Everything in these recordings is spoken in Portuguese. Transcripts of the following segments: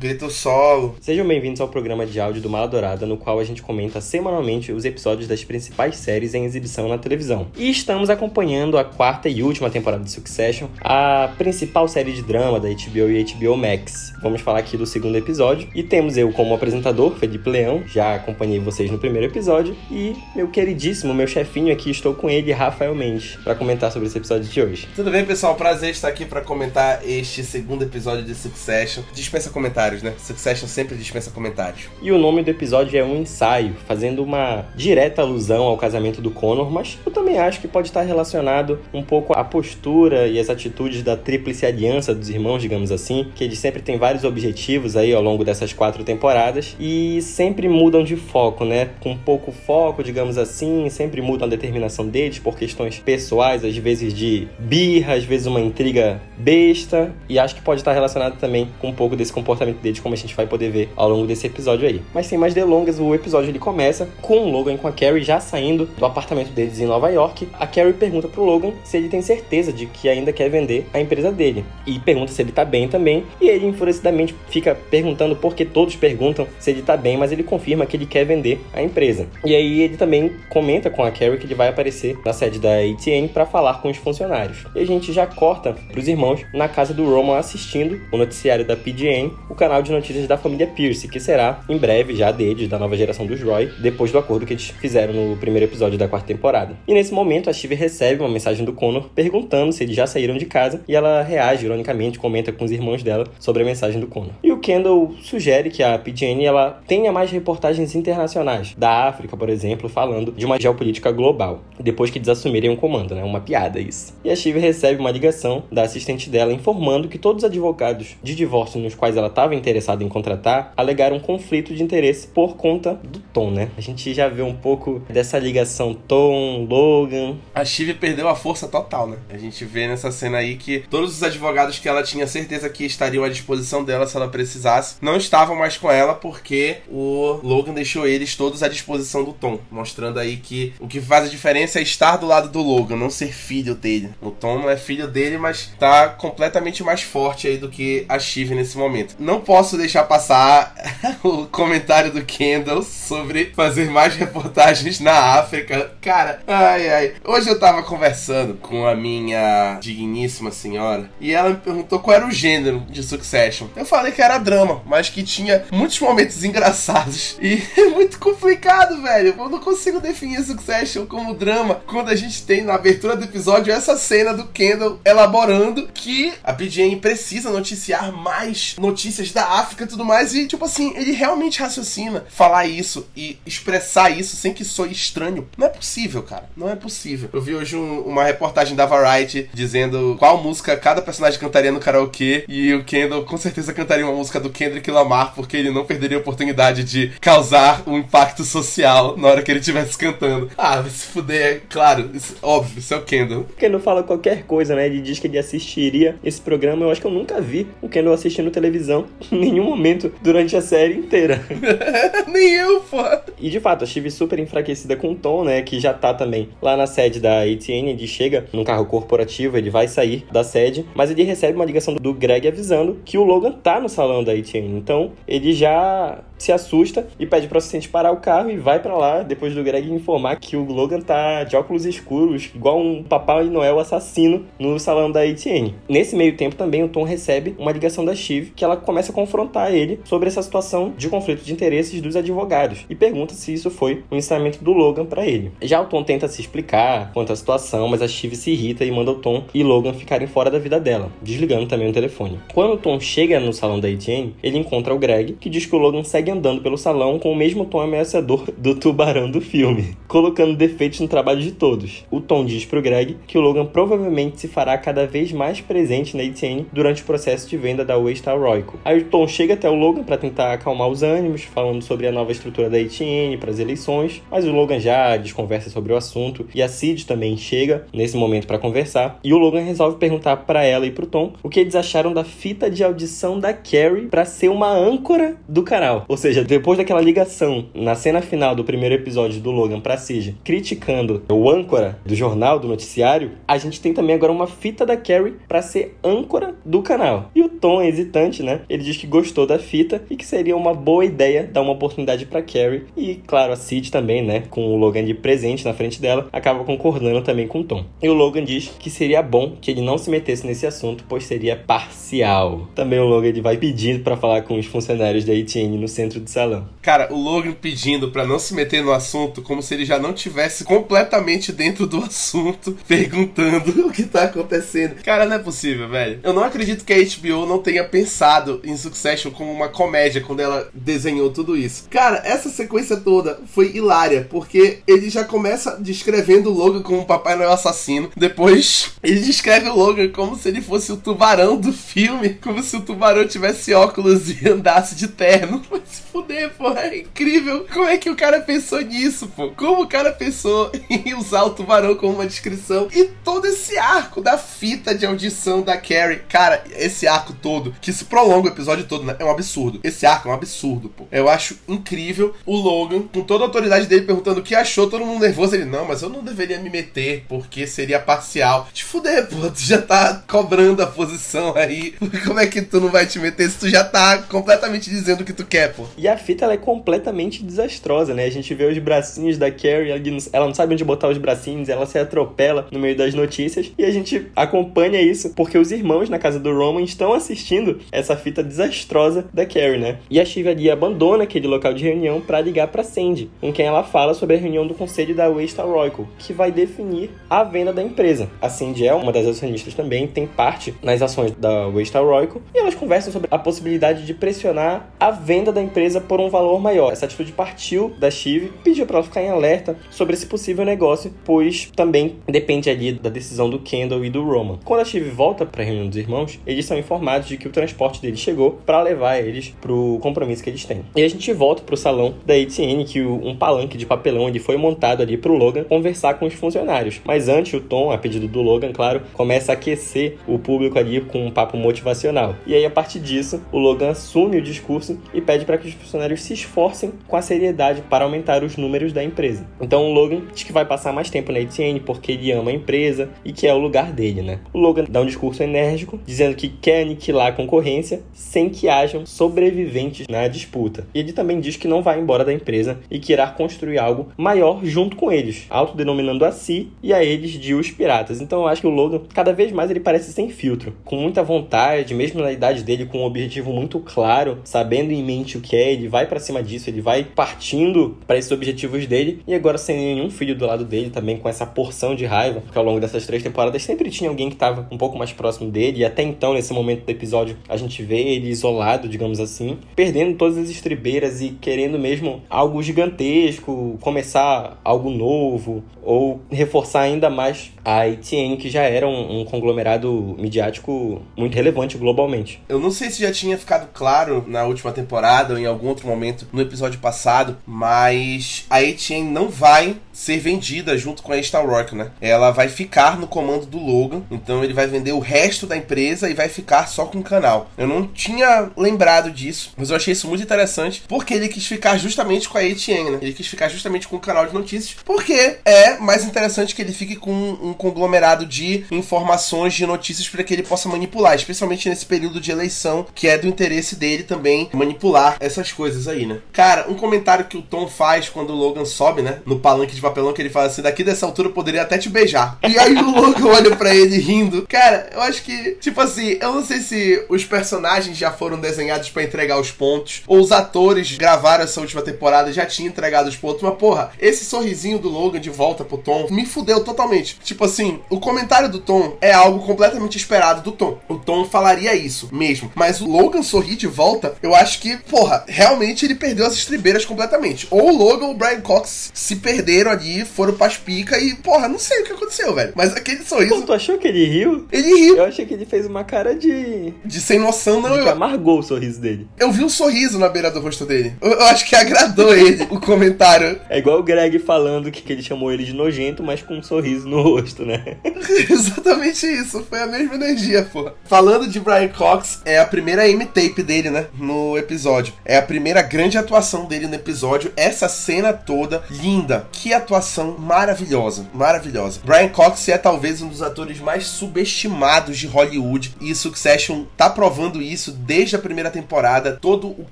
Grito solo. Sejam bem-vindos ao programa de áudio do Mala Dourada, no qual a gente comenta semanalmente os episódios das principais séries em exibição na televisão. E estamos acompanhando a quarta e última temporada de Succession, a principal série de drama da HBO e HBO Max. Vamos falar aqui do segundo episódio e temos eu como apresentador, Felipe Leão, já acompanhei vocês no primeiro episódio, e meu queridíssimo, meu chefinho aqui, estou com ele, Rafael Mendes, para comentar sobre esse episódio de hoje. Tudo bem, pessoal? Prazer estar aqui para comentar este segundo episódio de Succession. Dispensa comentários, né? Succession sempre dispensa comentários. E o nome do episódio é um ensaio, fazendo uma direta alusão ao casamento do Connor, mas eu também acho que pode estar relacionado um pouco à postura e as atitudes da tríplice aliança dos irmãos, digamos assim, que eles sempre têm vários objetivos aí ao longo dessas quatro temporadas e sempre mudam de foco, né? Com pouco foco, digamos assim, sempre mudam a determinação deles por questões pessoais, às vezes de birra, às vezes uma intriga besta, e acho que pode estar relacionado também com um pouco desse comportamento deles, como a gente vai poder ver ao longo desse episódio aí. Mas sem mais delongas, o episódio ele começa com o Logan e com a Carrie já saindo do apartamento deles em Nova York. A Carrie pergunta pro Logan se ele tem certeza de que ainda quer vender a empresa dele, e pergunta se ele tá bem também, e ele enfurecidamente fica perguntando porque todos perguntam se ele tá bem, mas ele confirma que ele quer vender a empresa. E aí ele também comenta com a Carrie que ele vai aparecer na sede da ATN para falar com os funcionários. E a gente já corta para os irmãos na casa do Roman assistindo o noticiário da PGN, o canal de notícias da família Pierce, que será em breve já deles, da nova geração dos Roy, depois do acordo que eles fizeram no primeiro episódio da quarta temporada. E nesse momento a Steve recebe uma mensagem do Connor perguntando se eles já saíram de casa e ela reage ironicamente, comenta com os irmãos dela sobre a mensagem do Connor. E o Kendall sugere que a PGN ela tenha mais reportagens internacionais, da África, por exemplo, falando de uma geopolítica global, depois que eles assumirem o comando, né? Uma piada isso. E a Steve recebe uma ligação ligação da assistente dela informando que todos os advogados de divórcio nos quais ela estava interessada em contratar alegaram um conflito de interesse por conta do Tom, né? A gente já vê um pouco dessa ligação Tom, Logan. A Shiv perdeu a força total, né? A gente vê nessa cena aí que todos os advogados que ela tinha certeza que estariam à disposição dela se ela precisasse, não estavam mais com ela porque o Logan deixou eles todos à disposição do Tom, mostrando aí que o que faz a diferença é estar do lado do Logan, não ser filho dele. O Tom não é filho dele dele, mas tá completamente mais forte aí do que a Shiv nesse momento. Não posso deixar passar o comentário do Kendall sobre fazer mais reportagens na África. Cara, ai ai. Hoje eu tava conversando com a minha digníssima senhora e ela me perguntou qual era o gênero de Succession. Eu falei que era drama, mas que tinha muitos momentos engraçados e é muito complicado, velho. Eu não consigo definir Succession como drama quando a gente tem na abertura do episódio essa cena do Kendall elaborando que a PGN precisa noticiar mais notícias da África e tudo mais. E, tipo assim, ele realmente raciocina falar isso e expressar isso sem que soe estranho. Não é possível, cara. Não é possível. Eu vi hoje um, uma reportagem da Variety dizendo qual música cada personagem cantaria no karaokê. E o Kendall com certeza cantaria uma música do Kendrick Lamar, porque ele não perderia a oportunidade de causar um impacto social na hora que ele estivesse cantando. Ah, se fuder, é claro, isso, óbvio, isso é o Kendall. Kendall fala qualquer coisa, né? Ele diz que ele assistiria esse programa. Eu acho que eu nunca vi o Kendall assistindo televisão em nenhum momento durante a série inteira. Nem eu, pô. E de fato, eu estive super enfraquecida com o Tom, né? Que já tá também lá na sede da ATN. Ele chega num carro corporativo, ele vai sair da sede, mas ele recebe uma ligação do Greg avisando que o Logan tá no salão da ATN. Então ele já se assusta e pede pro assistente parar o carro e vai para lá depois do Greg informar que o Logan tá de óculos escuros, igual um Papai Noel assassino no salão da ATN. Nesse meio tempo também o Tom recebe uma ligação da Shiv que ela começa a confrontar ele sobre essa situação de conflito de interesses dos advogados e pergunta se isso foi um ensinamento do Logan para ele. Já o Tom tenta se explicar quanto à situação, mas a Shiv se irrita e manda o Tom e Logan ficarem fora da vida dela, desligando também o telefone. Quando o Tom chega no salão da ATN, ele encontra o Greg, que diz que o Logan segue andando pelo salão com o mesmo tom ameaçador do tubarão do filme, colocando defeitos no trabalho de todos. O Tom diz pro Greg que o Logan provavelmente se fará cada vez mais presente na ATN durante o processo de venda da Waystar Royco. Aí o Tom chega até o Logan para tentar acalmar os ânimos, falando sobre a nova estrutura da ATN para as eleições, mas o Logan já desconversa sobre o assunto e a Cid também chega nesse momento para conversar. E o Logan resolve perguntar para ela e pro Tom o que eles acharam da fita de audição da Carrie para ser uma âncora do canal. Ou seja, depois daquela ligação na cena final do primeiro episódio do Logan pra Cije, criticando o âncora do jornal, do noticiário, a gente tem também agora uma fita da Carrie para ser âncora do canal. E o Tom é hesitante, né? Ele diz que gostou da fita e que seria uma boa ideia dar uma oportunidade para Carrie. E, claro, a Sid também, né? Com o Logan de presente na frente dela, acaba concordando também com o Tom. E o Logan diz que seria bom que ele não se metesse nesse assunto, pois seria parcial. Também o Logan vai pedindo para falar com os funcionários da ATN no centro do salão. Cara, o Logan pedindo para não se meter no assunto, como se ele já não tivesse completamente dentro do assunto, perguntando o que tá acontecendo. Cara, não é possível, velho. Eu não acredito que a HBO não tenha pensado em Succession como uma comédia quando ela desenhou tudo isso. Cara, essa sequência toda foi hilária, porque ele já começa descrevendo o Logan como um Papai Noel assassino. Depois, ele descreve o Logan como se ele fosse o tubarão do filme, como se o tubarão tivesse óculos e andasse de terno. Vai se fuder, pô, é incrível. Como é que o cara pensou nisso, pô? Como o cara pensou em usar o tubarão como uma descrição? E todo esse arco da fita de audição da Carrie, cara, esse arco todo, que se prolonga o episódio todo, né? É um absurdo. Esse arco é um absurdo, pô. Eu acho incrível o Logan, com toda a autoridade dele, perguntando o que achou, todo mundo nervoso. Ele, não, mas eu não deveria me meter, porque seria parcial. Te fuder, pô, tu já tá cobrando a posição aí. Como é que tu não vai te meter se tu já tá completamente dizendo o que tu quer, pô? E a fita, ela é completamente desastrosa, né? A gente vê os bracinhos da Carrie, ela não sabe onde botar os bracinhos, ela se atropela no meio das notícias, e a gente acompanha isso porque os irmãos na casa do Roman estão assistindo essa fita desastrosa da Carrie, né? E a Shiv ali abandona aquele local de reunião para ligar para Sandy, com quem ela fala sobre a reunião do conselho da Waystar Royal, que vai definir a venda da empresa. A Sandy é uma das acionistas também, tem parte nas ações da Waystar Royal, e elas conversam sobre a possibilidade de pressionar a venda da empresa por um valor maior. Essa atitude partiu da Shiv, pediu para ela ficar em alerta sobre esse possível negócio, pois também depende ali da decisão do Kendall e do Roman. Quando a Shiv volta para a reunião dos irmãos, eles são informados de que o transporte deles chegou para levar eles pro compromisso que eles têm. E a gente volta pro salão da ATN, que um palanque de papelão ele foi montado ali pro Logan conversar com os funcionários. Mas antes, o Tom, a pedido do Logan, claro, começa a aquecer o público ali com um papo motivacional. E aí, a partir disso, o Logan assume o discurso e pede para que os funcionários se esforcem com a seriedade para aumentar os números da empresa. Então, o Logan diz que vai passar mais tempo na ATN porque ele ama a empresa e que é o lugar dele, né? O Logan dá um discurso enérgico, dizendo que quer aniquilar a concorrência sem que hajam sobreviventes na disputa. E ele também diz que não vai embora da empresa e que irá construir algo maior junto com eles, autodenominando a si e a eles de os piratas. Então eu acho que o Logan, cada vez mais ele parece sem filtro, com muita vontade, mesmo na idade dele, com um objetivo muito claro, sabendo em mente o que é, ele vai para cima disso, ele vai partindo para esses objetivos dele. E agora sem nenhum filho do lado dele, também com essa porção de raiva, porque ao longo dessas três temporadas sempre tinha alguém que estava um pouco mais próximo dele. E até então nesse momento do episódio a gente vê ele isolado, digamos assim, perdendo todas as estribeiras e querendo mesmo algo gigantesco, começar algo novo ou reforçar ainda mais. A ATN, que já era um, um, conglomerado midiático muito relevante globalmente. Eu não sei se já tinha ficado claro na última temporada em algum outro momento no episódio passado, mas a ATN não vai ser vendida junto com a Star Rock, né? Ela vai ficar no comando do Logan, então ele vai vender o resto da empresa e vai ficar só com o canal. Eu não tinha lembrado disso, mas eu achei isso muito interessante, porque ele quis ficar justamente com a ATN, né? Ele quis ficar justamente com o canal de notícias, porque é mais interessante que ele fique com um conglomerado de informações, de notícias para que ele possa manipular, especialmente nesse período de eleição, que é do interesse dele também manipular essas coisas aí, né? Cara, um comentário que o Tom faz quando o Logan sobe, né, no palanque de papelão, que ele fala assim: daqui dessa altura eu poderia até te beijar. E aí o Logan olha para ele rindo. Cara, eu acho que, tipo assim, eu não sei se os personagens já foram desenhados para entregar os pontos, ou os atores gravaram essa última temporada já tinham entregado os pontos, mas porra, esse sorrisinho do Logan de volta pro Tom me fudeu totalmente. Tipo assim, o comentário do Tom é algo completamente esperado do Tom. O Tom falaria isso mesmo, mas o Logan sorrir de volta, eu acho que, porra, realmente ele perdeu as estribeiras completamente. Ou o Logan ou o Brian Cox se perderam viram ali, foram pras pica e, porra, não sei o que aconteceu, velho. Mas aquele sorriso. Pô, tu achou que ele riu? Ele riu. Eu achei que ele fez uma cara de. De sem noção, não. De que amargou o sorriso dele. eu vi um sorriso na beira do rosto dele. Eu, eu acho que agradou ele o comentário. É igual o Greg falando que, que ele chamou ele de nojento, mas com um sorriso no rosto, né? Exatamente isso, foi a mesma energia, pô. Falando de Brian Cox, é a primeira M-tape dele, né? No episódio. É a primeira grande atuação dele no episódio. Essa cena toda, linda. Que atuação maravilhosa, maravilhosa. Brian Cox é talvez um dos atores mais subestimados de Hollywood. E Succession tá provando isso desde a primeira temporada. Todo o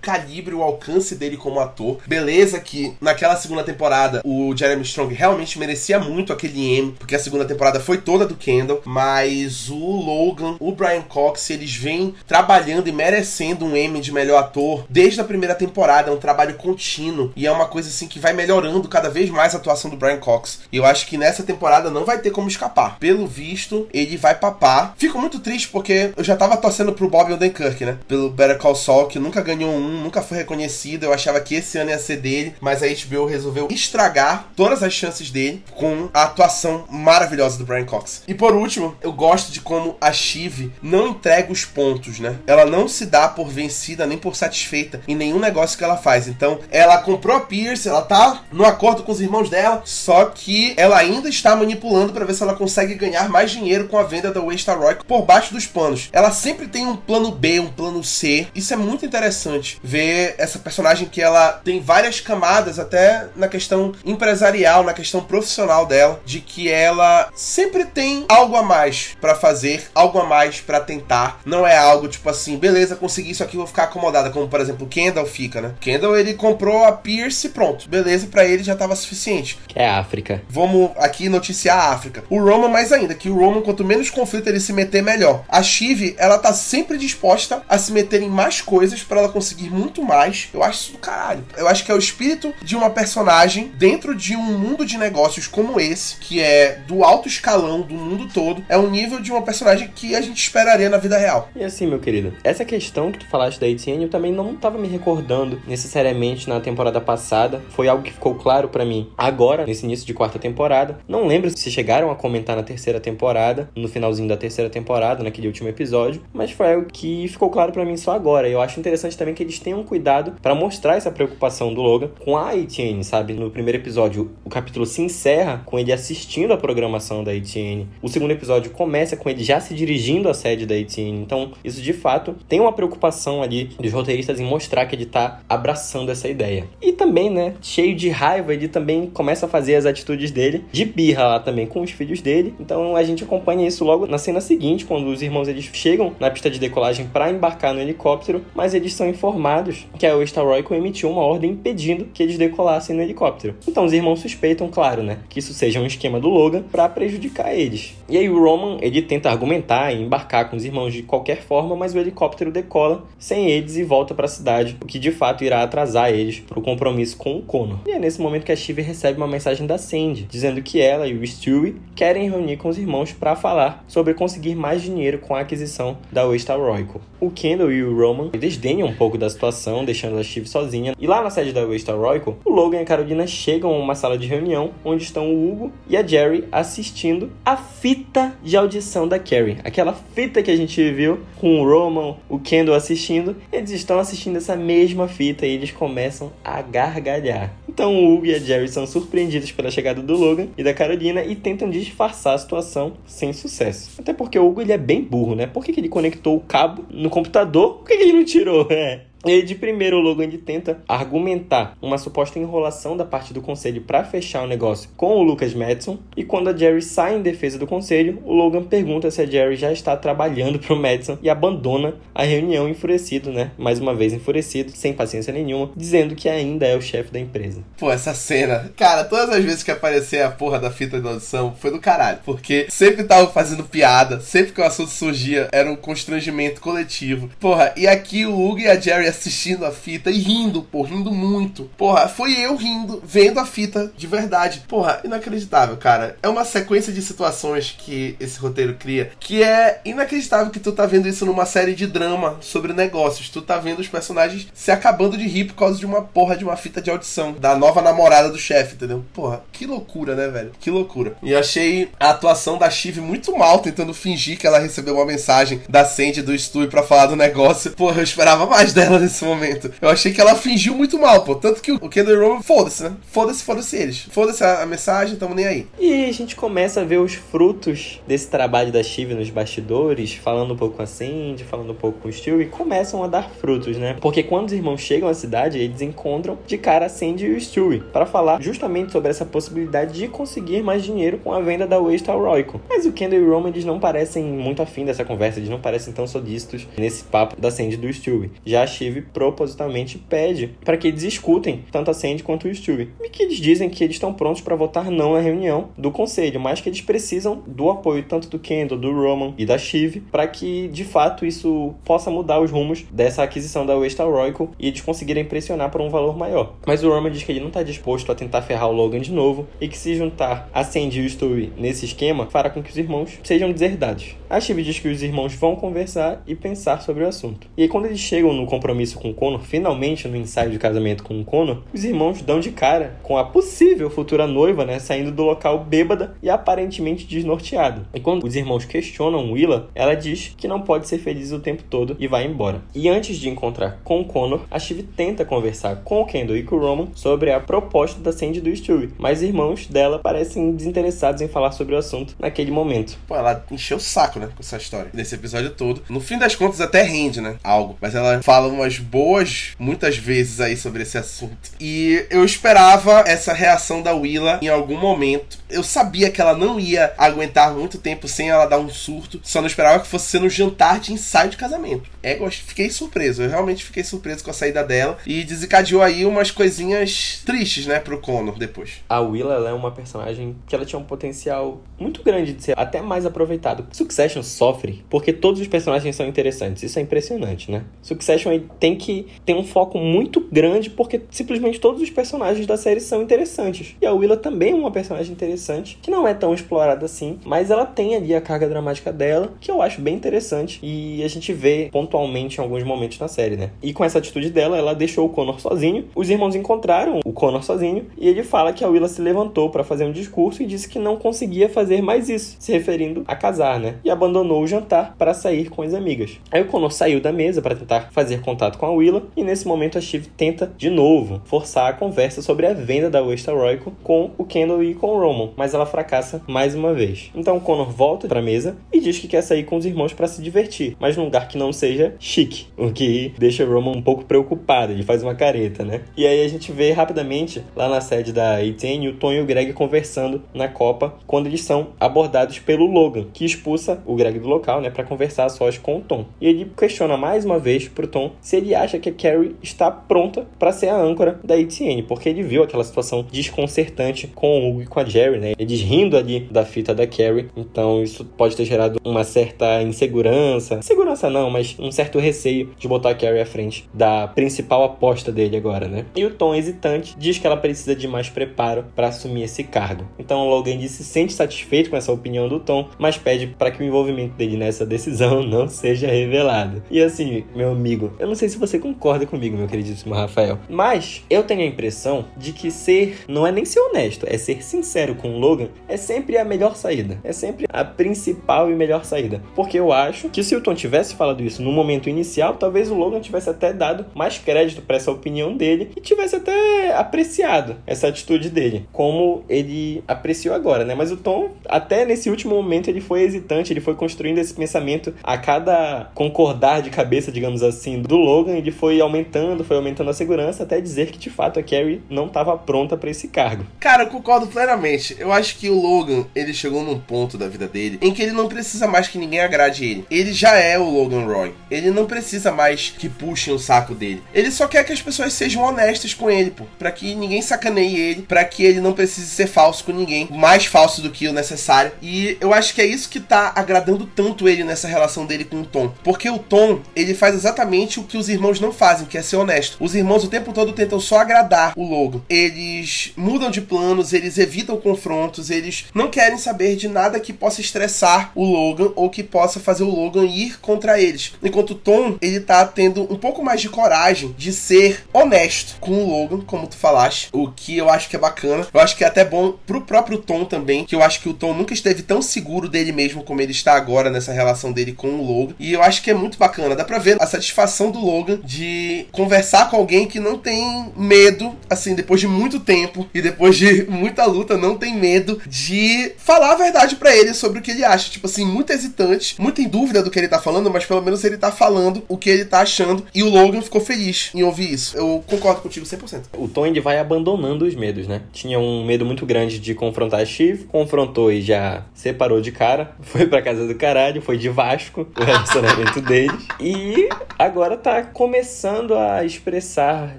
calibre, o alcance dele como ator. Beleza que naquela segunda temporada o Jeremy Strong realmente merecia muito aquele M, porque a segunda temporada foi toda do Kendall, mas o Logan, o Brian Cox, eles vêm trabalhando e merecendo um M de melhor ator desde a primeira temporada, é um trabalho contínuo e é uma coisa assim que vai melhorando cada vez mais a atuação do Brian Cox. E eu acho que nessa temporada não vai ter como escapar. Pelo visto, ele vai papar. Fico muito triste porque eu já tava torcendo pro Bob Odenkirk, né? Pelo Better Call Saul, que nunca ganhou um, nunca foi reconhecido. Eu achava que esse ano ia ser dele, mas a HBO resolveu estragar todas as chances dele com a atuação maravilhosa do Brian Cox. E por último, eu gosto de como a Shiv não entrega os pontos, né? Ela não se dá por vencida nem por satisfeita em nenhum negócio que ela faz. Então, ela comprou a Pierce, ela tá no acordo com os irmãos dela, só que ela ainda está manipulando para ver se ela consegue ganhar mais dinheiro com a venda da Waystar Roy por baixo dos panos. Ela sempre tem um plano B, um plano C. Isso é muito interessante ver essa personagem que ela tem várias camadas até na questão empresarial, na questão profissional dela, de que ela sempre tem algo a mais para fazer, algo a mais para tentar. Não é algo tipo assim, beleza, consegui isso aqui, vou ficar acomodada, como por exemplo, Kendall fica, né? Kendall ele comprou a Pierce pronto. Beleza, para ele já tava suficiente. Que é a África. Vamos aqui noticiar a África. O Roman mais ainda, que o Roman quanto menos conflito ele se meter melhor. A Shiv, ela tá sempre disposta a se meter em mais coisas para ela conseguir muito mais. Eu acho isso do caralho. Eu acho que é o espírito de uma personagem dentro de um mundo de negócios como esse, que é do alto escalão do mundo todo, é um nível de uma personagem que a gente esperaria na vida real. E assim, meu querido, essa questão que tu falaste da Etienne, eu também não tava me recordando necessariamente na temporada passada. Foi algo que ficou claro para mim agora, nesse início de quarta temporada. Não lembro se chegaram a comentar na terceira temporada, no finalzinho da terceira temporada, naquele último episódio, mas foi algo que ficou claro para mim só agora. Eu acho interessante também que eles tenham cuidado para mostrar essa preocupação do Logan com a Etienne, sabe? No primeiro episódio, o capítulo se encerra com ele assistindo a programação da Etienne. O segundo episódio começa com ele já se dirigindo à sede da Etienne. Então, isso de fato tem uma preocupação ali dos roteiristas em mostrar que ele tá abraçando essa ideia. E também, né, cheio de raiva, ele também começa a fazer as atitudes dele de birra lá também com os filhos dele. Então, a gente acompanha isso logo na cena seguinte, quando os irmãos eles chegam na pista de decolagem para embarcar no helicóptero, mas eles são informados que a Star Royco emitiu uma ordem impedindo que eles decolassem no helicóptero. Então, os irmãos suspeitam, claro, né, que isso seja um esquema do Logan para prejudicar eles. E aí o Roman, ele tenta argumentar e embarcar com os irmãos de qualquer forma, mas o helicóptero decola sem eles e volta para a cidade, o que de fato irá atrasar eles para o compromisso com o Connor. E é nesse momento que a Shiva recebe uma mensagem da Sandy, dizendo que ela e o Stewie querem reunir com os irmãos para falar sobre conseguir mais dinheiro com a aquisição da Waystar Royco. O Kendall e o Roman desdenham um pouco da situação, deixando a Shiv sozinha. E lá na sede da Waystar Royco, o Logan e a Carolina chegam a uma sala de reunião onde estão o Hugo e a Jerry assistindo a fita de audição da Carrie. Aquela fita que a gente viu com o Roman, o Kendall assistindo. Eles estão assistindo essa mesma fita e eles começam a gargalhar. Então o Hugo e a Jerry são surpreendidos pela chegada do Logan e da Carolina e tentam disfarçar a situação sem sucesso. Até porque o Hugo ele é bem burro, né? Por que, que ele conectou o cabo no computador? Por que, que ele não tirou? É. E de primeiro, o Logan tenta argumentar uma suposta enrolação da parte do conselho para fechar o negócio com o Lucas Madison. E quando a Jerry sai em defesa do conselho, o Logan pergunta se a Jerry já está trabalhando para o Madison e abandona a reunião enfurecido, né? Mais uma vez enfurecido, sem paciência nenhuma, dizendo que ainda é o chefe da empresa. Pô, essa cena. Cara, todas as vezes que aparecer a porra da fita de audição foi do caralho. Porque sempre tava fazendo piada, sempre que o assunto surgia era um constrangimento coletivo. Porra, e aqui o Hugo e a Jerry assistindo a fita e rindo, pô, rindo muito. Porra, foi eu rindo, vendo a fita de verdade. Porra, inacreditável, cara. É uma sequência de situações que esse roteiro cria que é inacreditável que tu tá vendo isso numa série de drama sobre negócios. Tu tá vendo os personagens se acabando de rir por causa de uma porra de uma fita de audição da nova namorada do chefe, entendeu? Porra, que loucura, né, velho? Que loucura. E achei a atuação da Shiv muito mal, tentando fingir que ela recebeu uma mensagem da Sandy do estúdio para falar do negócio. Porra, eu esperava mais dela nesse momento. Eu achei que ela fingiu muito mal, pô. Tanto que o Kendall Roman, foda-se, né? Foda-se, foda-se eles. Foda-se a, a, mensagem, tamo nem aí. E a gente começa a ver os frutos desse trabalho da Shiv nos bastidores, falando um pouco com a Sandy, falando um pouco com o Stu, e começam a dar frutos, né? Porque quando os irmãos chegam à cidade, eles encontram de cara a Sandy e o Stewie para falar justamente sobre essa possibilidade de conseguir mais dinheiro com a venda da Waystar Royco. Mas o Kendall e o Roman eles não parecem muito afim dessa conversa, eles não parecem tão solícitos nesse papo da Sandy e do Stewie. Já a propositalmente pede para que eles escutem tanto a Sandy quanto o Stewie. E que eles dizem que eles estão prontos para votar não na reunião do conselho, mas que eles precisam do apoio tanto do Kendall, do Roman e da Shiv para que de fato isso possa mudar os rumos dessa aquisição da Waystar Royco e eles conseguirem pressionar por um valor maior. Mas o Roman diz que ele não está disposto a tentar ferrar o Logan de novo e que se juntar a Sandy e o Stewie nesse esquema fará com que os irmãos sejam deserdados. A Shiv diz que os irmãos vão conversar e pensar sobre o assunto. E aí, quando eles chegam no compromisso com o Connor, finalmente no ensaio de casamento com o Connor, os irmãos dão de cara com a possível futura noiva, né, saindo do local bêbada e aparentemente desnorteada. E quando os irmãos questionam Willa, ela diz que não pode ser feliz o tempo todo e vai embora. E antes de encontrar com o Connor, a Shiv tenta conversar com o Kendall e com Roman sobre a proposta da Sandy do Stewie, mas irmãos dela parecem desinteressados em falar sobre o assunto naquele momento. Pô, ela encheu o saco, né, com essa história, nesse episódio todo. No fim das contas, até rende, né, algo. Mas ela fala umas boas, muitas vezes aí sobre esse assunto. E eu esperava essa reação da Willa em algum momento. Eu sabia que ela não ia aguentar muito tempo sem ela dar um surto, só não esperava que fosse ser no jantar de ensaio de casamento. É, eu fiquei surpreso, eu realmente fiquei surpreso com a saída dela e desencadeou aí umas coisinhas tristes, né, pro Connor depois. A Willa, ela é uma personagem que ela tinha um potencial muito grande de ser até mais aproveitado. Succession sofre porque todos os personagens são interessantes. Isso é impressionante, né? Succession tem que ter um foco muito grande porque simplesmente todos os personagens da série são interessantes. E a Willa também é uma personagem interessante, que não é tão explorada assim, mas ela tem ali a carga dramática dela, que eu acho bem interessante e a gente vê pontualmente em alguns momentos na série, né? E com essa atitude dela, ela deixou o Connor sozinho. Os irmãos encontraram o Connor sozinho e ele fala que a Willa se levantou para fazer um discurso e disse que não conseguia fazer mais isso, se referindo a casar, né? E abandonou o jantar para sair com as amigas. Aí o Connor saiu da mesa para tentar fazer contato com a Willa e nesse momento a Shiv tenta de novo forçar a conversa sobre a venda da Westa Royco com o Kendall e com o Roman, mas ela fracassa mais uma vez. Então Connor volta para a mesa e diz que quer sair com os irmãos para se divertir, mas num lugar que não seja chique, o que deixa o Roman um pouco preocupado, ele faz uma careta, né? E aí a gente vê rapidamente lá na sede da ATN o Tom e o Greg conversando na Copa quando eles são abordados pelo Logan, que expulsa o Greg do local, né, para conversar sós com o Tom. E ele questiona mais uma vez pro Tom se ele acha que a Carrie está pronta para ser a âncora da ATN, porque ele viu aquela situação desconcertante com o Hugo e com a Jerry, né? Eles rindo ali da fita da Carrie, então isso pode ter gerado uma certa insegurança, segurança não, mas um certo receio de botar a Carrie à frente da principal aposta dele agora, né? E o Tom hesitante diz que ela precisa de mais preparo para assumir esse cargo. Então o Logan se sente satisfeito com essa opinião do Tom, mas pede para que o envolvimento dele nessa decisão não seja revelado. E assim, meu amigo, eu não sei se você concorda comigo, meu queridíssimo Rafael, mas eu tenho a impressão de que ser não é nem ser honesto, é ser sincero com o Logan é sempre a melhor saída. É sempre a principal e melhor saída. Porque eu acho que se o Tom tivesse falado isso no momento inicial, talvez o Logan tivesse até dado mais crédito para essa opinião dele e tivesse até apreciado essa atitude dele, como ele apreciou agora, né? Mas o Tom, até nesse último momento, ele foi hesitante, ele foi construindo esse pensamento a cada concordar de cabeça, digamos assim, do Logan, ele foi aumentando, foi aumentando a segurança até dizer que de fato a Carrie não estava pronta para esse cargo. Cara, eu concordo plenamente. Eu acho que o Logan, ele chegou num ponto da vida dele em que ele não precisa mais que ninguém agrade ele. Ele já é o Logan Roy. Ele não precisa mais que puxem o saco dele. Ele só quer que as pessoas sejam honestas com ele, pô, para que ninguém sacaneie ele, para que ele não precise ser falso com ninguém, mais falso do que o necessário. E eu acho que é isso que tá agradando tanto ele nessa relação dele com o Tom, porque o Tom, ele faz exatamente o que os os irmãos não fazem, que é ser honesto. Os irmãos o tempo todo tentam só agradar o Logan. Eles mudam de planos, eles evitam confrontos, eles não querem saber de nada que possa estressar o Logan ou que possa fazer o Logan ir contra eles. Enquanto Tom, ele tá tendo um pouco mais de coragem de ser honesto com o Logan, como tu falaste, o que eu acho que é bacana. Eu acho que é até bom pro próprio Tom também, que eu acho que o Tom nunca esteve tão seguro dele mesmo como ele está agora nessa relação dele com o Logan. E eu acho que é muito bacana. Dá pra ver a satisfação do Logan de conversar com alguém que não tem medo, assim, depois de muito tempo e depois de muita luta, não tem medo de falar a verdade para ele sobre o que ele acha. Tipo assim, muito hesitante, muito em dúvida do que ele tá falando, mas pelo menos ele tá falando o que ele tá achando. E o Logan ficou feliz em ouvir isso. Eu concordo contigo 100%. O Tom ele vai abandonando os medos, né? Tinha um medo muito grande de confrontar a Shiv, confrontou e já separou de cara, foi pra casa do caralho, foi de Vasco o relacionamento deles. E agora tá começando a expressar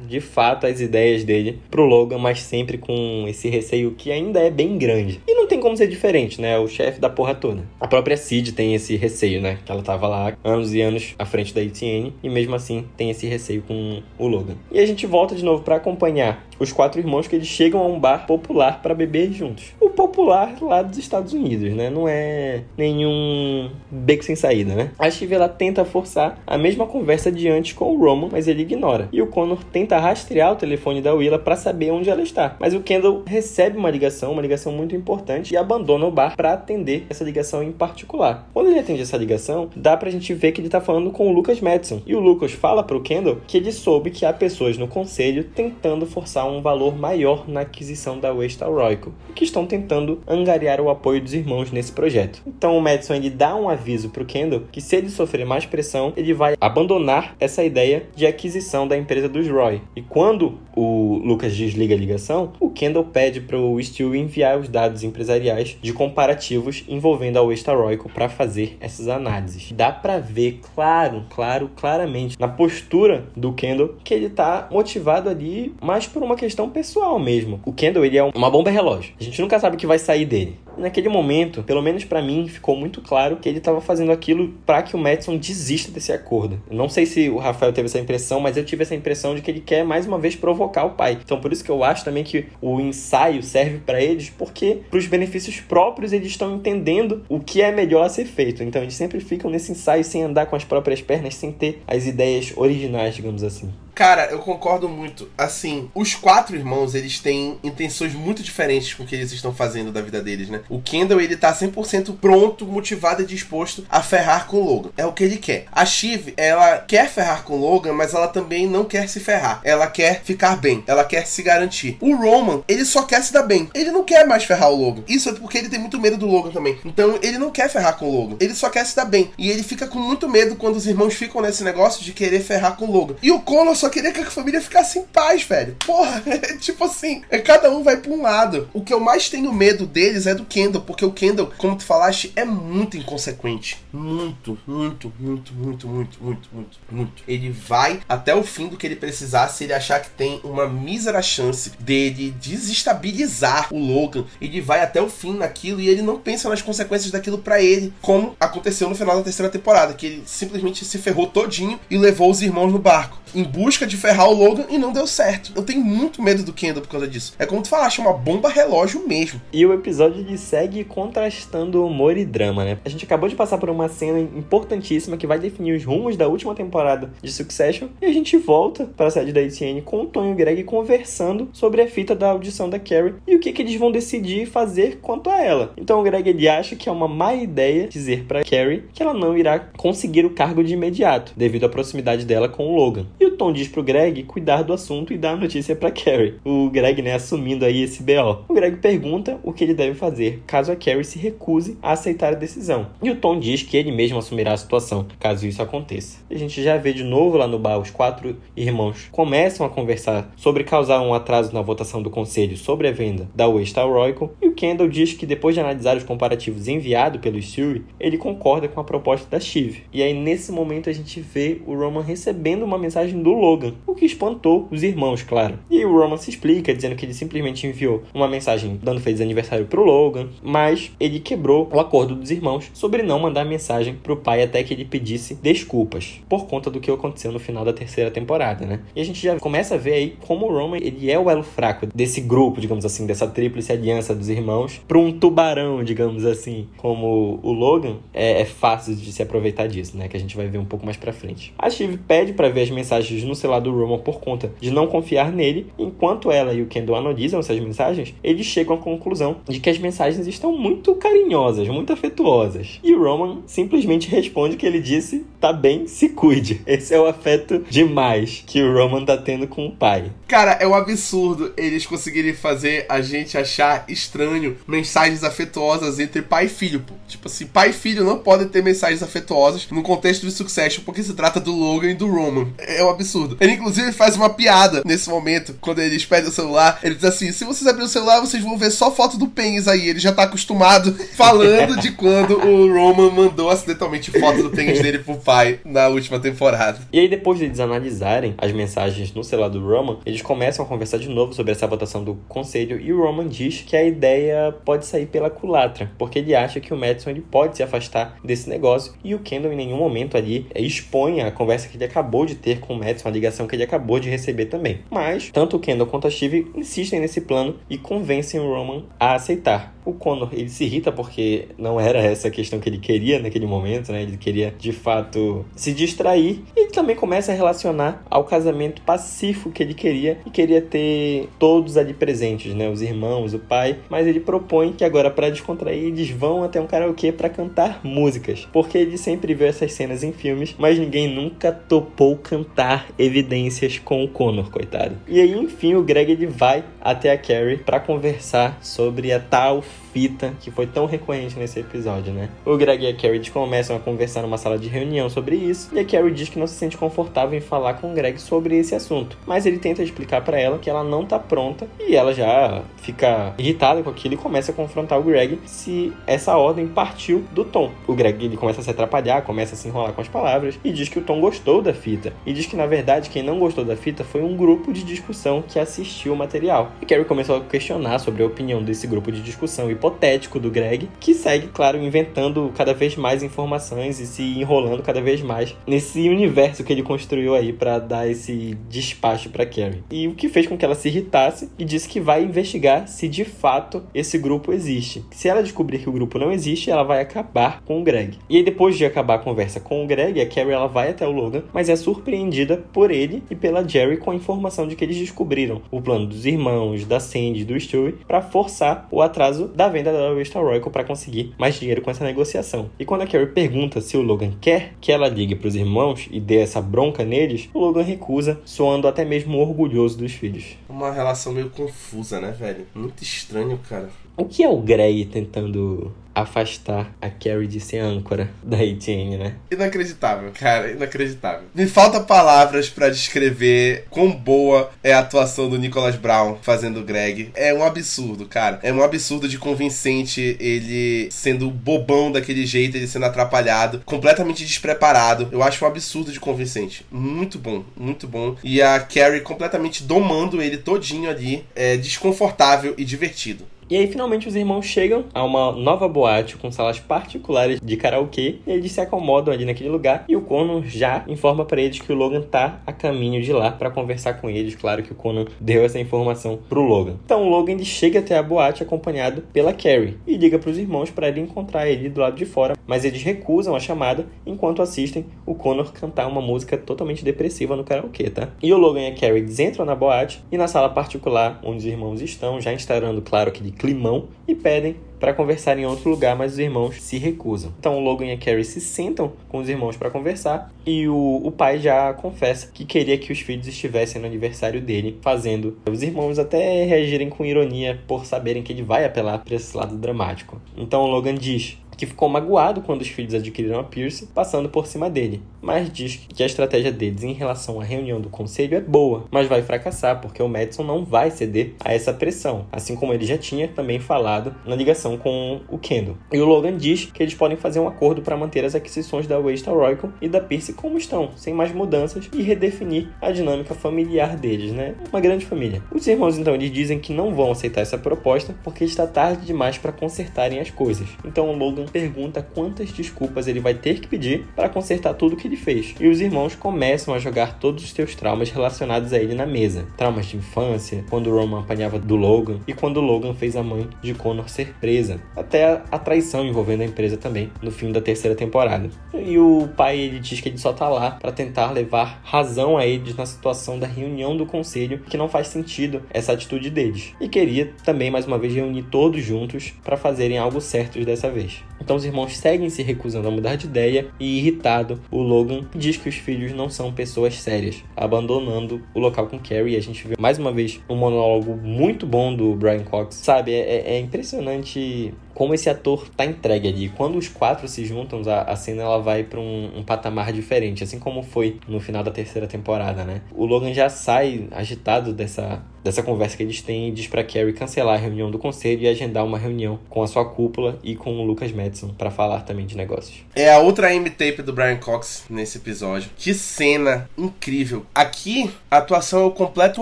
de fato as ideias dele pro Logan, mas sempre com esse receio que ainda é bem grande. E não tem como ser diferente, né? O chefe da porra toda. A própria Cid tem esse receio, né? Que ela tava lá anos e anos à frente da ETN e mesmo assim tem esse receio com o Logan. E a gente volta de novo para acompanhar os quatro irmãos que eles chegam a um bar popular para beber juntos. O popular lá dos Estados Unidos, né? Não é nenhum beco sem saída, né? A Shiv ela tenta forçar a mesma conversa de antes com o Roman, mas ele ignora. E o Connor tenta rastrear o telefone da Willa para saber onde ela está. Mas o Kendall recebe uma ligação, uma ligação muito importante, e abandona o bar para atender essa ligação em particular. Quando ele atende essa ligação, dá pra gente ver que ele tá falando com o Lucas Madison. E o Lucas fala pro Kendall que ele soube que há pessoas no conselho tentando forçar um valor maior na aquisição da Westal Royco e que estão tentando angariar o apoio dos irmãos nesse projeto. Então o Madison ele dá um aviso pro Kendall que se ele sofrer mais pressão, ele vai abandonar essa ideia de aquisição da empresa dos Roy. E quando o Lucas desliga a ligação, o Kendall pede para o Steele enviar os dados empresariais de comparativos envolvendo a Westal Royco para fazer essas análises. Dá para ver claro, claro, claramente na postura do Kendall que ele tá motivado ali mais por uma questão pessoal mesmo. O Kendall, ele é uma bomba relógio. A gente nunca sabe o que vai sair dele. Naquele momento, pelo menos para mim, ficou muito claro que ele estava fazendo aquilo para que o Madison desista desse acordo. Não sei se o Rafael teve essa impressão, mas eu tive essa impressão de que ele quer mais uma vez provocar o pai. Então por isso que eu acho também que o ensaio serve para eles, porque para os benefícios próprios eles estão entendendo o que é melhor a ser feito. Então eles sempre ficam nesse ensaio sem andar com as próprias pernas, sem ter as ideias originais, digamos assim. Cara, eu concordo muito. Assim, os quatro irmãos, eles têm intenções muito diferentes com o que eles estão fazendo da vida deles, né? O Kendall, ele tá 100% pronto, motivado e disposto a ferrar com o Logan. É o que ele quer. A Shiv, ela quer ferrar com o Logan, mas ela também não quer se ferrar. Ela quer ficar bem. Ela quer se garantir. O Roman, ele só quer se dar bem. Ele não quer mais ferrar o Logan. Isso é porque ele tem muito medo do Logan também. Então, ele não quer ferrar com o Logan. Ele só quer se dar bem. E ele fica com muito medo quando os irmãos ficam nesse negócio de querer ferrar com o Logan. E o Connor só queria que a família ficasse em paz, velho. Porra, é tipo assim, é, cada um vai pra um lado. O que eu mais tenho medo deles é do Kendall, porque o Kendall, como tu falaste, é muito inconsequente. Muito, muito, muito, muito, muito, muito, muito, muito. Ele vai até o fim do que ele precisar se ele achar que tem uma mísera chance dele desestabilizar o Logan. Ele vai até o fim naquilo e ele não pensa nas consequências daquilo para ele, como aconteceu no final da terceira temporada, que ele simplesmente se ferrou todinho e levou os irmãos no barco em busca de ferrar o Logan e não deu certo. Eu tenho muito medo do Kendall por causa disso. É como tu falaste, uma bomba relógio mesmo. E o episódio ele segue contrastando humor e drama, né? A gente acabou de passar por uma cena importantíssima que vai definir os rumos da última temporada de Succession e a gente volta para a sede da ETN com o Tony e o Greg conversando sobre a fita da audição da Carrie e o que, que eles vão decidir fazer quanto a ela. Então o Greg ele acha que é uma má ideia dizer para Carrie que ela não irá conseguir o cargo de imediato devido à proximidade dela com o Logan. E o Tom diz pro Greg cuidar do assunto e dar a notícia para Carrie. O Greg, né, assumindo aí esse BO. O Greg pergunta o que ele deve fazer caso a Carrie se recuse a aceitar a decisão. E o Tom diz que ele mesmo assumirá a situação caso isso aconteça. A gente já vê de novo lá no bar os quatro irmãos começam a conversar sobre causar um atraso na votação do conselho sobre a venda da Waystar Royal. E o Kendall diz que depois de analisar os comparativos enviados pelo Stewie, ele concorda com a proposta da Shiv. E aí nesse momento a gente vê o Roman recebendo uma mensagem do Logan, o que espantou os irmãos, claro. E o Roman se explica, dizendo que ele simplesmente enviou uma mensagem dando feliz aniversário pro Logan, mas ele quebrou o acordo dos irmãos sobre não mandar mensagem pro pai até que ele pedisse desculpas, por conta do que aconteceu no final da terceira temporada, né? E a gente já começa a ver aí como o Roman, ele é o elo fraco desse grupo, digamos assim, dessa tríplice aliança dos irmãos, para um tubarão, digamos assim, como o Logan, é, é, fácil de se aproveitar disso, né? Que a gente vai ver um pouco mais pra frente. A Shiv pede para ver as mensagens no celular do Roman por conta de não confiar nele, enquanto ela e o Kendall analisam essas mensagens, eles chegam à conclusão de que as mensagens estão muito carinhosas, muito afetuosas. E o Roman simplesmente responde que ele disse: tá bem, se cuide. Esse é o afeto demais que o Roman tá tendo com o pai. Cara, é um absurdo eles conseguirem fazer a gente achar estranho mensagens afetuosas entre pai e filho. Tipo assim, pai e filho não podem ter mensagens afetuosas no contexto de Succession porque se trata do Logan e do Roman. É um absurdo. Ele, inclusive, faz uma piada nesse momento, quando eles pedem o celular. Ele diz assim: se vocês abrirem o celular, vocês vão ver só foto do Pênis aí. Ele já tá acostumado falando de quando o Roman mandou acidentalmente foto do pênis dele pro pai na última temporada. E aí, depois de eles analisarem as mensagens no celular do Roman, eles começam a conversar de novo sobre essa votação do conselho e o Roman diz que a ideia pode sair pela culatra, porque ele acha que o Madison ele pode se afastar desse negócio e o Kendall em nenhum momento ali expõe a conversa que ele acabou de ter com o Madison, a ligação que ele acabou de receber também. Mas tanto o Kendall quanto a Shiv insistem nesse plano e convencem o Roman a aceitar. O Connor, ele se irrita porque não era essa a questão que ele queria naquele momento, né? Ele queria, de fato, se distrair. E ele também começa a relacionar ao casamento pacífico que ele queria e queria ter todos ali presentes, né? Os irmãos, o pai. Mas ele propõe que agora, para descontrair, eles vão até um karaokê para cantar músicas. Porque ele sempre viu essas cenas em filmes, mas ninguém nunca topou cantar evidências com o Connor, coitado. E aí, enfim, o Greg ele vai até a Carrie para conversar sobre a tal fita que foi tão recorrente nesse episódio, né? O Greg e a Carrie começam a conversar numa sala de reunião sobre isso, e a Carrie diz que não se sente confortável em falar com o Greg sobre esse assunto, mas ele tenta explicar para ela que ela não tá pronta e ela já fica irritada com aquilo e começa a confrontar o Greg se essa ordem partiu do Tom. O Greg ele começa a se atrapalhar, começa a se enrolar com as palavras e diz que o Tom gostou da fita e diz que na verdade quem não gostou da fita foi um grupo de discussão que assistiu o material. E Carrie começou a questionar sobre a opinião desse grupo de discussão e hipotético do Greg, que segue, claro, inventando cada vez mais informações e se enrolando cada vez mais nesse universo que ele construiu aí para dar esse despacho para Carrie. E o que fez com que ela se irritasse e disse que vai investigar se de fato esse grupo existe. Se ela descobrir que o grupo não existe, ela vai acabar com o Greg. E aí depois de acabar a conversa com o Greg, a Carrie ela vai até o Logan, mas é surpreendida por ele e pela Jerry com a informação de que eles descobriram o plano dos irmãos, da Sandy, do Stewie para forçar o atraso da venda da Rachel Royal para conseguir mais dinheiro com essa negociação. E quando a Carrie pergunta se o Logan quer que ela ligue para os irmãos e dê essa bronca neles, o Logan recusa, soando até mesmo orgulhoso dos filhos. Uma relação meio confusa, né, velho? Muito estranho, cara. O que é o Grey tentando afastar a Carrie de ser âncora da Etienne, né? Inacreditável, cara, inacreditável. Me falta palavras para descrever quão boa é a atuação do Nicholas Brown fazendo o Greg. É um absurdo, cara. É um absurdo de convincente ele sendo bobão daquele jeito, ele sendo atrapalhado, completamente despreparado. Eu acho um absurdo de convincente. Muito bom, muito bom. E a Carrie completamente domando ele todinho ali, é desconfortável e divertido. E aí, finalmente, os irmãos chegam a uma nova boate com salas particulares de karaokê. E eles se acomodam ali naquele lugar. E o Conan já informa para eles que o Logan tá a caminho de lá para conversar com eles. Claro que o Conan deu essa informação pro Logan. Então, o Logan ele chega até a boate acompanhado pela Carrie e liga para os irmãos para ele encontrar ele do lado de fora. Mas eles recusam a chamada enquanto assistem o Connor cantar uma música totalmente depressiva no karaokê, tá? E o Logan e a Carrie entram na boate e na sala particular onde os irmãos estão, já instaurando, claro, aquele climão e pedem para conversar em outro lugar, mas os irmãos se recusam. Então o Logan e a Carrie se sentam com os irmãos para conversar e o, o pai já confessa que queria que os filhos estivessem no aniversário dele, fazendo os irmãos até reagirem com ironia por saberem que ele vai apelar para esse lado dramático. Então o Logan diz: que ficou magoado quando os filhos adquiriram a Pierce, passando por cima dele. Mas diz que a estratégia deles em relação à reunião do conselho é boa, mas vai fracassar porque o Madison não vai ceder a essa pressão, assim como ele já tinha também falado na ligação com o Kendall. E o Logan diz que eles podem fazer um acordo para manter as aquisições da Waystar Royal e da Pierce como estão, sem mais mudanças e redefinir a dinâmica familiar deles, né? Uma grande família. Os irmãos então eles dizem que não vão aceitar essa proposta porque está tarde demais para consertarem as coisas. Então o Logan pergunta quantas desculpas ele vai ter que pedir para consertar tudo que ele fez. E os irmãos começam a jogar todos os seus traumas relacionados a ele na mesa. Traumas de infância, quando Roman apanhava do Logan e quando Logan fez a mãe de Connor ser presa. Até a traição envolvendo a empresa também no fim da terceira temporada. E o pai ele diz que ele só tá lá para tentar levar razão a eles na situação da reunião do conselho, que não faz sentido essa atitude deles. E queria também mais uma vez reunir todos juntos para fazerem algo certo dessa vez. Então os irmãos seguem se recusando a mudar de ideia e irritado, o Logan diz que os filhos não são pessoas sérias, abandonando o local com Carrie. A gente vê mais uma vez um monólogo muito bom do Brian Cox. Sabe, é, é impressionante como esse ator tá entregue ali. Quando os quatro se juntam, a, a cena ela vai para um, um, patamar diferente, assim como foi no final da terceira temporada, né? O Logan já sai agitado dessa dessa conversa que eles têm e diz para Carrie cancelar a reunião do conselho e agendar uma reunião com a sua cúpula e com o Lucas Madison para falar também de negócios. É a outra M-tape do Brian Cox nesse episódio. Que cena incrível. Aqui a atuação é o completo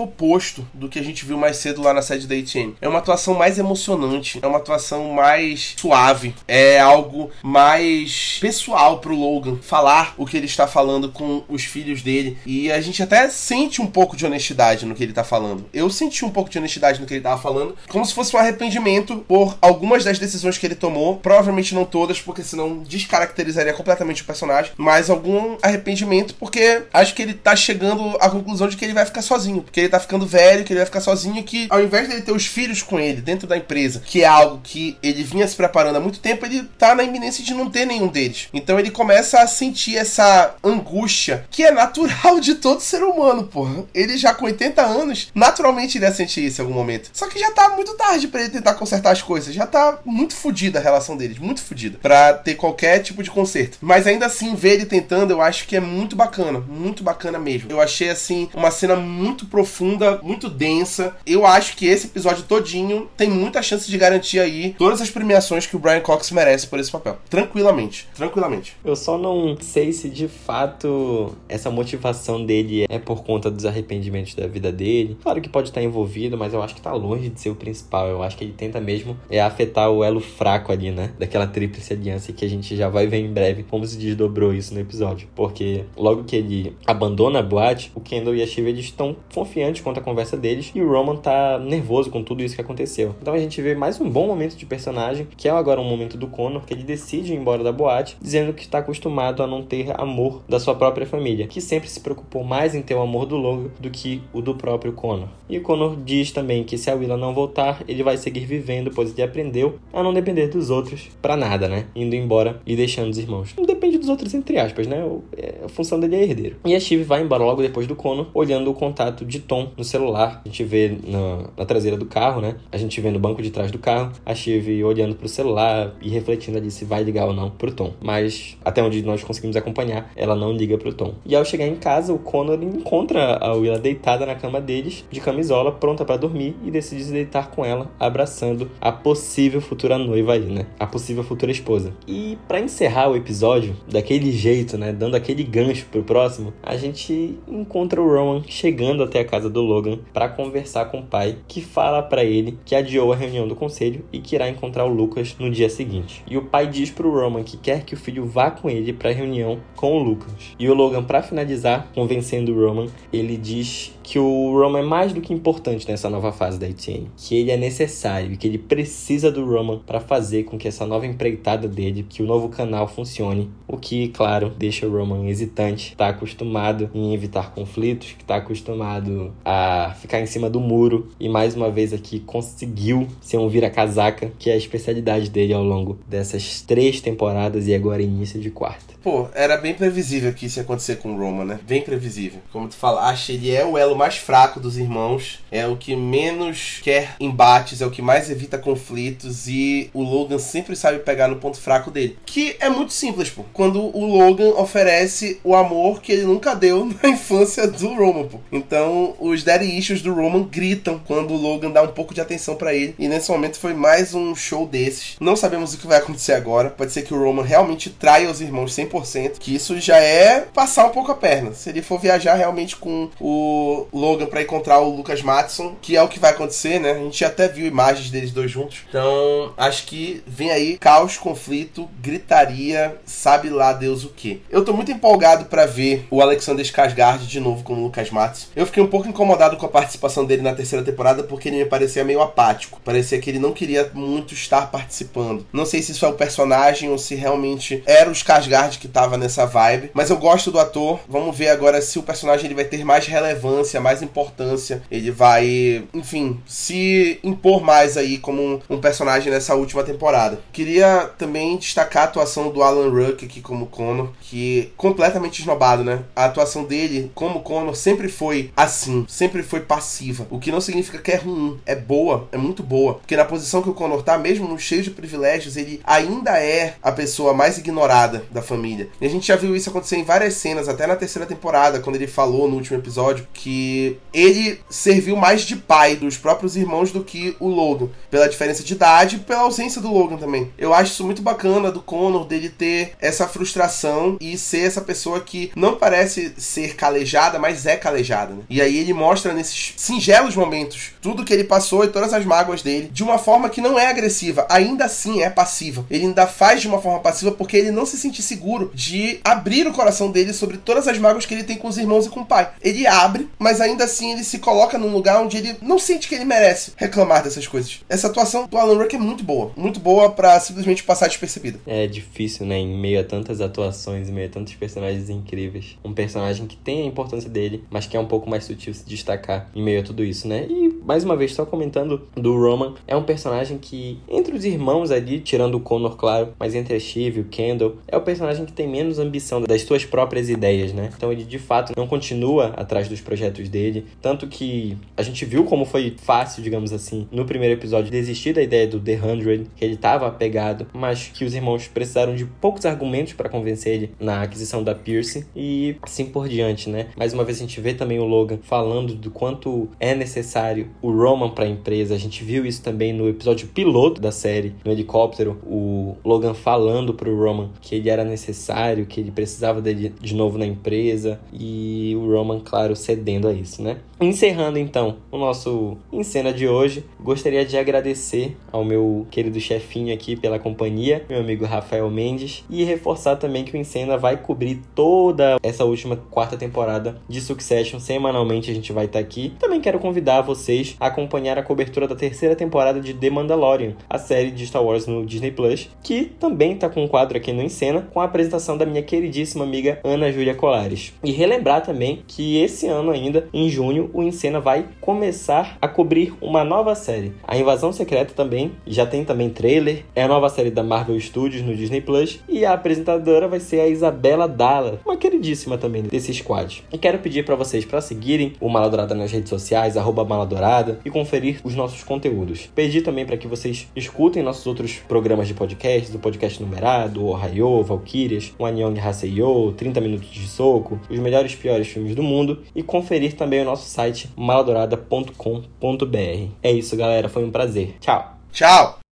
oposto do que a gente viu mais cedo lá na sede da ATN. É uma atuação mais emocionante, é uma atuação mais mais suave, é algo mais pessoal pro Logan falar o que ele está falando com os filhos dele. E a gente até sente um pouco de honestidade no que ele tá falando. Eu senti um pouco de honestidade no que ele tava falando, como se fosse um arrependimento por algumas das decisões que ele tomou. Provavelmente não todas, porque senão descaracterizaria completamente o personagem, mas algum arrependimento porque acho que ele tá chegando à conclusão de que ele vai ficar sozinho, porque ele tá ficando velho, que ele vai ficar sozinho, que ao invés dele ter os filhos com ele dentro da empresa, que é algo que ele vinha se preparando há muito tempo, ele tá na iminência de não ter nenhum deles. Então ele começa a sentir essa angústia que é natural de todo ser humano, porra. Ele já com 80 anos, naturalmente ele ia sentir isso em algum momento. Só que já tá muito tarde para ele tentar consertar as coisas. Já tá muito fodida a relação deles, muito fodida, para ter qualquer tipo de conserto. Mas ainda assim, ver ele tentando, eu acho que é muito bacana, muito bacana mesmo. Eu achei assim uma cena muito profunda, muito densa. Eu acho que esse episódio todinho tem muita chance de garantir aí todas as premiações que o Brian Cox merece por esse papel. Tranquilamente, tranquilamente. Eu só não sei se de fato essa motivação dele é por conta dos arrependimentos da vida dele. Claro que pode estar envolvido, mas eu acho que tá longe de ser o principal. Eu acho que ele tenta mesmo é afetar o elo fraco ali, né? Daquela tríplice aliança que a gente já vai ver em breve como se desdobrou isso no episódio. Porque logo que ele abandona a boate, o Kendall e a Shiva estão confiantes quanto à conversa deles e o Roman tá nervoso com tudo isso que aconteceu. Então a gente vê mais um bom momento de personagem que é agora um momento do Connor que ele decide ir embora da boate, dizendo que está acostumado a não ter amor da sua própria família, que sempre se preocupou mais em ter o amor do Logan do que o do próprio Connor. E o Connor diz também que se a Willa não voltar, ele vai seguir vivendo, pois ele aprendeu a não depender dos outros para nada, né? Indo embora e deixando os irmãos. Não depende dos outros, entre aspas, né? É, a função dele é herdeiro. E a Steve vai embora logo depois do Connor, olhando o contato de Tom no celular. A gente vê na, na traseira do carro, né? A gente vê no banco de trás do carro, a Steve olhando pro celular e refletindo ali se vai ligar ou não pro Tom. Mas até onde nós conseguimos acompanhar, ela não liga pro Tom. E ao chegar em casa, o Connor encontra a Willa deitada na cama deles, de camisola, pronta para dormir e decide se deitar com ela, abraçando a possível futura noiva aí, né? A possível futura esposa. E para encerrar o episódio daquele jeito, né, dando aquele gancho pro próximo, a gente encontra o Roman chegando até a casa do Logan para conversar com o pai, que fala para ele que adiou a reunião do conselho e que irá encontrar o Lucas no dia seguinte. E o pai diz pro Roman que quer que o filho vá com ele para a reunião com o Lucas. E o Logan, para finalizar, convencendo o Roman, ele diz que o Roman é mais do que importante nessa nova fase da ETN, que ele é necessário e que ele precisa do Roman para fazer com que essa nova empreitada dele, que o novo canal funcione, o que, claro, deixa o Roman hesitante, está acostumado em evitar conflitos, que está acostumado a ficar em cima do muro e mais uma vez aqui conseguiu ser um vira-casaca, que é a especialidade dele ao longo dessas três temporadas e agora início de quarta. Pô, era bem previsível que isso ia acontecer com o Roman, né? Bem previsível. Como tu falaste, ele é o elo mais fraco dos irmãos, é o que menos quer embates, é o que mais evita conflitos e o Logan sempre sabe pegar no ponto fraco dele. Que é muito simples, pô. Quando o Logan oferece o amor que ele nunca deu na infância do Roman, pô. Então, os daddy issues do Roman gritam quando o Logan dá um pouco de atenção para ele. E nesse momento foi mais um show desses. Não sabemos o que vai acontecer agora. Pode ser que o Roman realmente traia os irmãos 100%, que isso já é passar um pouco a perna. Se ele for viajar realmente com o Logan para encontrar o Lucas Matson, que é o que vai acontecer, né? A gente até viu imagens deles dois juntos. Então, acho que vem aí caos, conflito, gritaria, sabe lá Deus o que. Eu tô muito empolgado para ver o Alexander Skarsgård de novo como Lucas Matson. Eu fiquei um pouco incomodado com a participação dele na terceira temporada porque ele me parecia meio apático. Parecia que ele não queria muito estar participando. Não sei se isso é o personagem ou se realmente era o Skarsgård que tava nessa vibe, mas eu gosto do ator. Vamos ver agora se o personagem ele vai ter mais relevância, mais importância. Ele vai, enfim, se impor mais aí como um, um personagem nessa última temporada. Queria também destacar a atuação do Alan Ruck aqui como Connor, que completamente esnobado, né? A atuação dele como Connor sempre foi assim, sempre foi passiva. O que não significa que é ruim, é boa, é muito boa. Porque na posição que o Connor tá, mesmo no cheio de privilégios, ele ainda é a pessoa mais ignorada da família. E a gente já viu isso acontecer em várias cenas, até na terceira temporada, quando ele falou no último episódio que ele serviu mais de pai dos próprios irmãos do que o Logan, pela diferença de idade e pela ausência do Logan também. Eu acho isso muito bacana do Connor dele ter essa frustração e ser essa pessoa que não parece ser calejada, mas é calejada. Né? E aí ele mostra nesses singelos momentos tudo que ele passou e todas as mágoas dele de uma forma que não é agressiva, ainda assim é passiva. Ele ainda faz de uma forma passiva porque ele não se sente seguro de abrir o coração dele sobre todas as mágoas que ele tem com os irmãos e com o pai. Ele abre, mas ainda assim ele se coloca num lugar onde ele não sente que ele merece reclamar dessas coisas. Essa atuação do Alan Ruck é muito boa, muito boa para simplesmente passar despercebida. É difícil, né, em meio a tantas atuações, em meio a tantos personagens incríveis, um personagem que tem a importância dele, mas que é um pouco mais sutil se destacar em meio a tudo isso, né? E mais uma vez só comentando do Roman, é um personagem que entre os irmãos ali, tirando o Connor, claro, mas entre a Shiv e o Kendall, é o personagem que tem menos ambição das suas próprias ideias, né? Então ele de fato não continua atrás dos projetos dele, tanto que a gente viu como foi fácil, digamos assim, no primeiro episódio desistir da ideia do The Hundred, que ele estava apegado, mas que os irmãos precisaram de poucos argumentos para convencer ele na aquisição da Pierce e assim por diante, né? Mais uma vez a gente vê também o Logan falando do quanto é necessário o Roman para a empresa. A gente viu isso também no episódio piloto da série, no helicóptero, o Logan falando pro Roman que ele era necessário, que ele precisava dele de novo na empresa e o Roman, claro, cedendo a isso, né? Encerrando então o nosso em cena de hoje, gostaria de agradecer ao meu querido chefinho aqui pela companhia, meu amigo Rafael Mendes, e reforçar também que o Encena vai cobrir toda essa última quarta temporada de Succession. Semanalmente a gente vai estar aqui. Também quero convidar vocês a acompanhar a cobertura da terceira temporada de The Mandalorian, a série de Star Wars no Disney Plus, que também está com um quadro aqui no Encena, com a apresentação da minha queridíssima amiga Ana Júlia Colares. E relembrar também que esse ano ainda, em junho, o Encena vai começar a cobrir uma nova série. A Invasão Secreta também, já tem também trailer, é a nova série da Marvel Studios no Disney Plus, e a apresentadora vai ser a Isabela Dalla, uma queridíssima também desse squad. E quero pedir para vocês para seguirem o Maladourada nas redes sociais, arroba Maladourada, e conferir os nossos conteúdos. Pedir também para que vocês escutem nossos outros programas de podcast, o podcast numerado, o Ohio, Valkyrias, o Anyong Haseyo, 30 Minutos de Soco, os melhores e piores filmes do mundo, e conferir também o nosso site maladourada.com.br. É isso, galera. Foi um prazer. Tchau. Tchau.